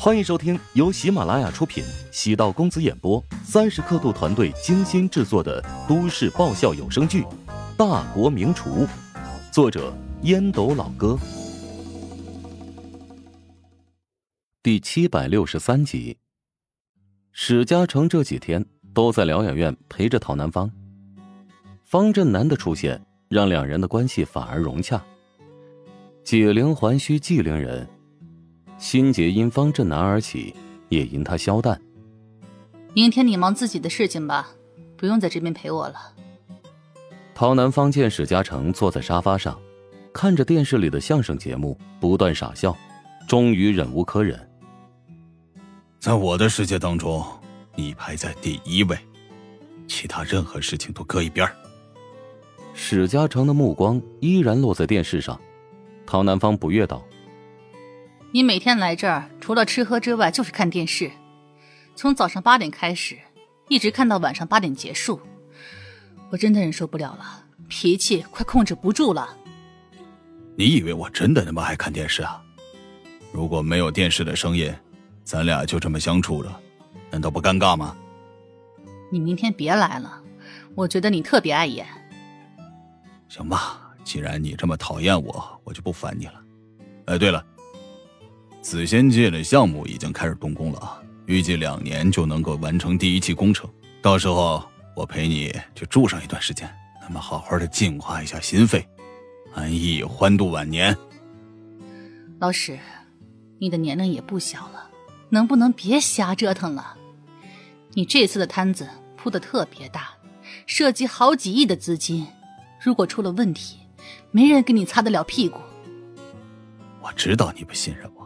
欢迎收听由喜马拉雅出品、喜道公子演播、三十刻度团队精心制作的都市爆笑有声剧《大国名厨》，作者烟斗老哥，第七百六十三集。史嘉诚这几天都在疗养院陪着陶南方，方振南的出现让两人的关系反而融洽。解铃还须系铃人。心结因方振南而起，也因他消淡。明天你忙自己的事情吧，不用在这边陪我了。陶南方见史嘉诚坐在沙发上，看着电视里的相声节目，不断傻笑，终于忍无可忍。在我的世界当中，你排在第一位，其他任何事情都搁一边史嘉诚的目光依然落在电视上，陶南方不悦道。你每天来这儿，除了吃喝之外，就是看电视，从早上八点开始，一直看到晚上八点结束。我真的忍受不了了，脾气快控制不住了。你以为我真的那么爱看电视啊？如果没有电视的声音，咱俩就这么相处着，难道不尴尬吗？你明天别来了，我觉得你特别碍眼。行吧，既然你这么讨厌我，我就不烦你了。哎，对了。紫仙界的项目已经开始动工了，预计两年就能够完成第一期工程。到时候我陪你去住上一段时间，咱们好好的净化一下心肺，安逸欢度晚年。老史，你的年龄也不小了，能不能别瞎折腾了？你这次的摊子铺的特别大，涉及好几亿的资金，如果出了问题，没人给你擦得了屁股。我知道你不信任我。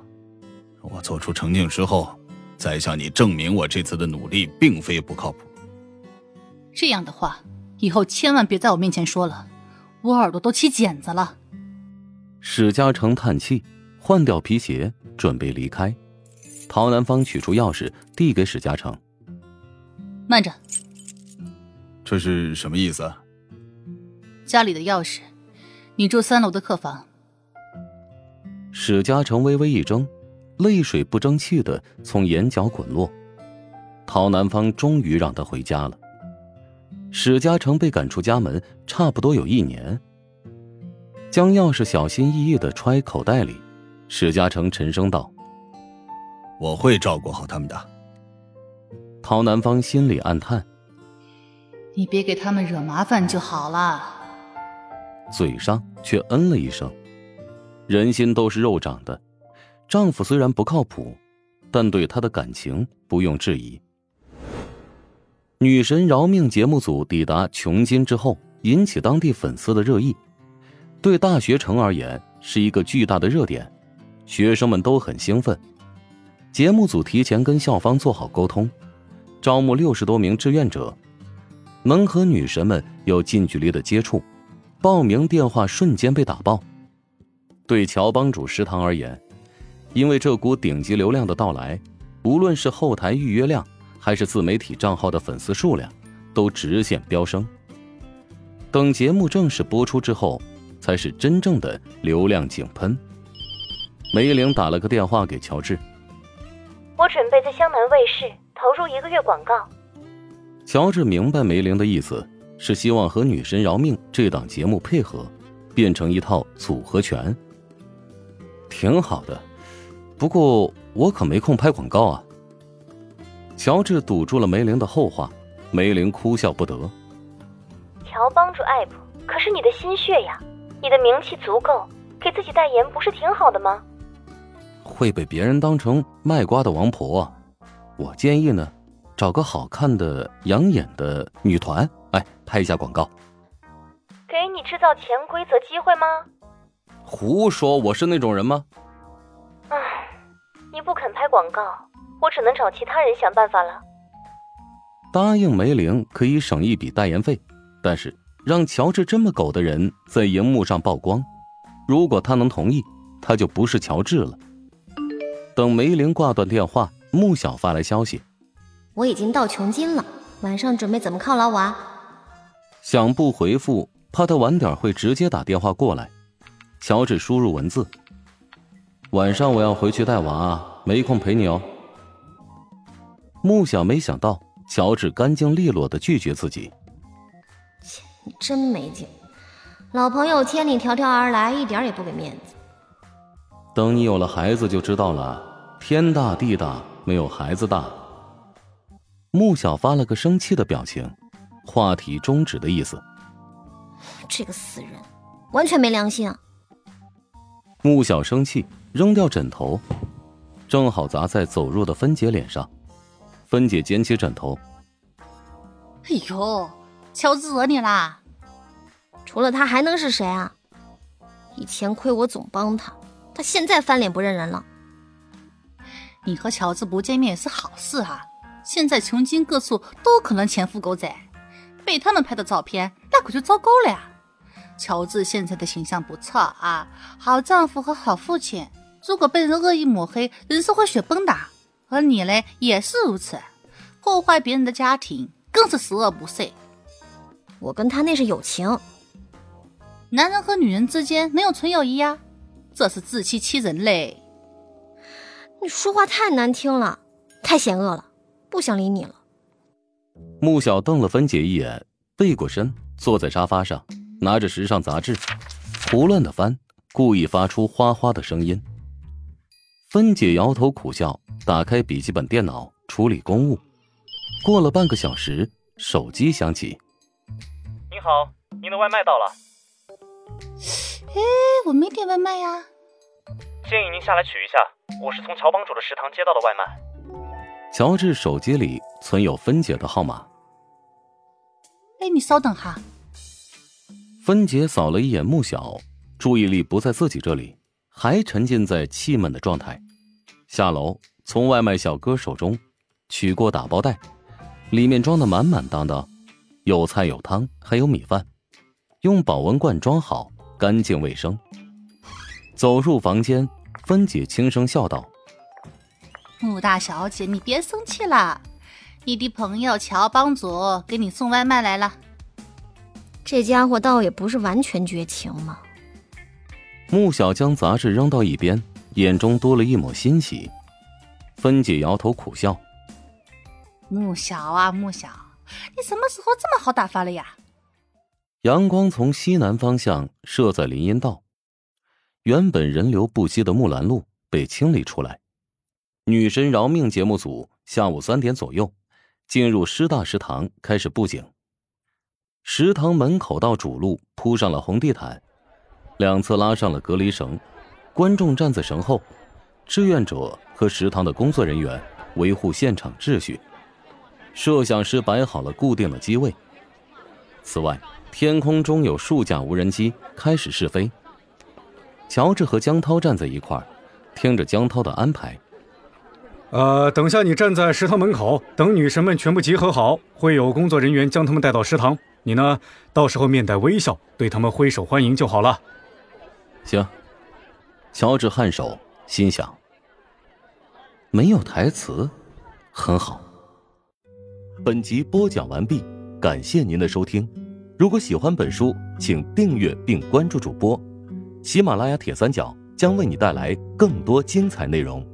我做出成绩之后，再向你证明我这次的努力并非不靠谱。这样的话，以后千万别在我面前说了，我耳朵都起茧子了。史嘉诚叹气，换掉皮鞋，准备离开。陶南方取出钥匙，递给史嘉诚：“慢着，这是什么意思？”家里的钥匙，你住三楼的客房。史嘉诚微微一怔。泪水不争气的从眼角滚落，陶南方终于让他回家了。史嘉诚被赶出家门，差不多有一年。将钥匙小心翼翼的揣口袋里，史嘉诚沉声道：“我会照顾好他们的。”陶南方心里暗叹：“你别给他们惹麻烦就好了。”嘴上却嗯了一声。人心都是肉长的。丈夫虽然不靠谱，但对她的感情不用质疑。女神饶命节目组抵达琼金之后，引起当地粉丝的热议，对大学城而言是一个巨大的热点，学生们都很兴奋。节目组提前跟校方做好沟通，招募六十多名志愿者，能和女神们有近距离的接触。报名电话瞬间被打爆。对乔帮主食堂而言。因为这股顶级流量的到来，无论是后台预约量，还是自媒体账号的粉丝数量，都直线飙升。等节目正式播出之后，才是真正的流量井喷。梅玲打了个电话给乔治：“我准备在湘南卫视投入一个月广告。”乔治明白梅玲的意思，是希望和《女神饶命》这档节目配合，变成一套组合拳。挺好的。不过我可没空拍广告啊。乔治堵住了梅玲的后话，梅玲哭笑不得。乔帮助艾普，可是你的心血呀，你的名气足够，给自己代言不是挺好的吗？会被别人当成卖瓜的王婆。我建议呢，找个好看的、养眼的女团，哎，拍一下广告。给你制造潜规则机会吗？胡说，我是那种人吗？你不肯拍广告，我只能找其他人想办法了。答应梅玲可以省一笔代言费，但是让乔治这么狗的人在荧幕上曝光，如果他能同意，他就不是乔治了。等梅玲挂断电话，穆小发来消息：“我已经到琼金了，晚上准备怎么犒劳我啊？”想不回复，怕他晚点会直接打电话过来。乔治输入文字。晚上我要回去带娃，没空陪你哦。穆小没想到乔治干净利落的拒绝自己。切，你真没劲，老朋友千里迢迢而来，一点也不给面子。等你有了孩子就知道了，天大地大没有孩子大。穆小发了个生气的表情，话题终止的意思。这个死人，完全没良心啊！穆小生气，扔掉枕头，正好砸在走入的芬姐脸上。芬姐捡起枕头，哎呦，乔治惹你啦！除了他还能是谁啊？以前亏我总帮他，他现在翻脸不认人了。你和乔治不见面也是好事啊！现在穷尽各处都可能潜伏狗仔，被他们拍的照片，那可就糟糕了呀！乔治现在的形象不错啊，好丈夫和好父亲。如果被人恶意抹黑，人是会雪崩的。而你嘞，也是如此，破坏别人的家庭，更是十恶不赦。我跟他那是友情，男人和女人之间能有纯友谊呀？这是自欺欺人嘞！你说话太难听了，太险恶了，不想理你了。穆小瞪了芬姐一眼，背过身，坐在沙发上。拿着时尚杂志，胡乱的翻，故意发出哗哗的声音。芬姐摇头苦笑，打开笔记本电脑处理公务。过了半个小时，手机响起：“您好，您的外卖到了。”“哎，我没点外卖呀。”“建议您下来取一下，我是从乔帮主的食堂接到的外卖。”乔治手机里存有芬姐的号码。“哎，你稍等哈。”芬姐扫了一眼穆小，注意力不在自己这里，还沉浸在气闷的状态。下楼，从外卖小哥手中取过打包袋，里面装的满满当当，有菜有汤，还有米饭，用保温罐装好，干净卫生。走入房间，芬姐轻声笑道：“穆大小姐，你别生气啦，你的朋友乔帮主给你送外卖来了。”这家伙倒也不是完全绝情嘛。穆小将杂志扔到一边，眼中多了一抹欣喜。芬姐摇头苦笑：“穆小啊，穆小，你什么时候这么好打发了呀？”阳光从西南方向射在林荫道，原本人流不息的木兰路被清理出来。女神饶命节目组下午三点左右进入师大食堂开始布景。食堂门口到主路铺上了红地毯，两侧拉上了隔离绳，观众站在绳后，志愿者和食堂的工作人员维护现场秩序。摄像师摆好了固定的机位。此外，天空中有数架无人机开始试飞。乔治和江涛站在一块儿，听着江涛的安排。呃，等下你站在食堂门口，等女神们全部集合好，会有工作人员将他们带到食堂。你呢？到时候面带微笑，对他们挥手欢迎就好了。行。乔治颔首，心想：没有台词，很好。本集播讲完毕，感谢您的收听。如果喜欢本书，请订阅并关注主播。喜马拉雅铁三角将为你带来更多精彩内容。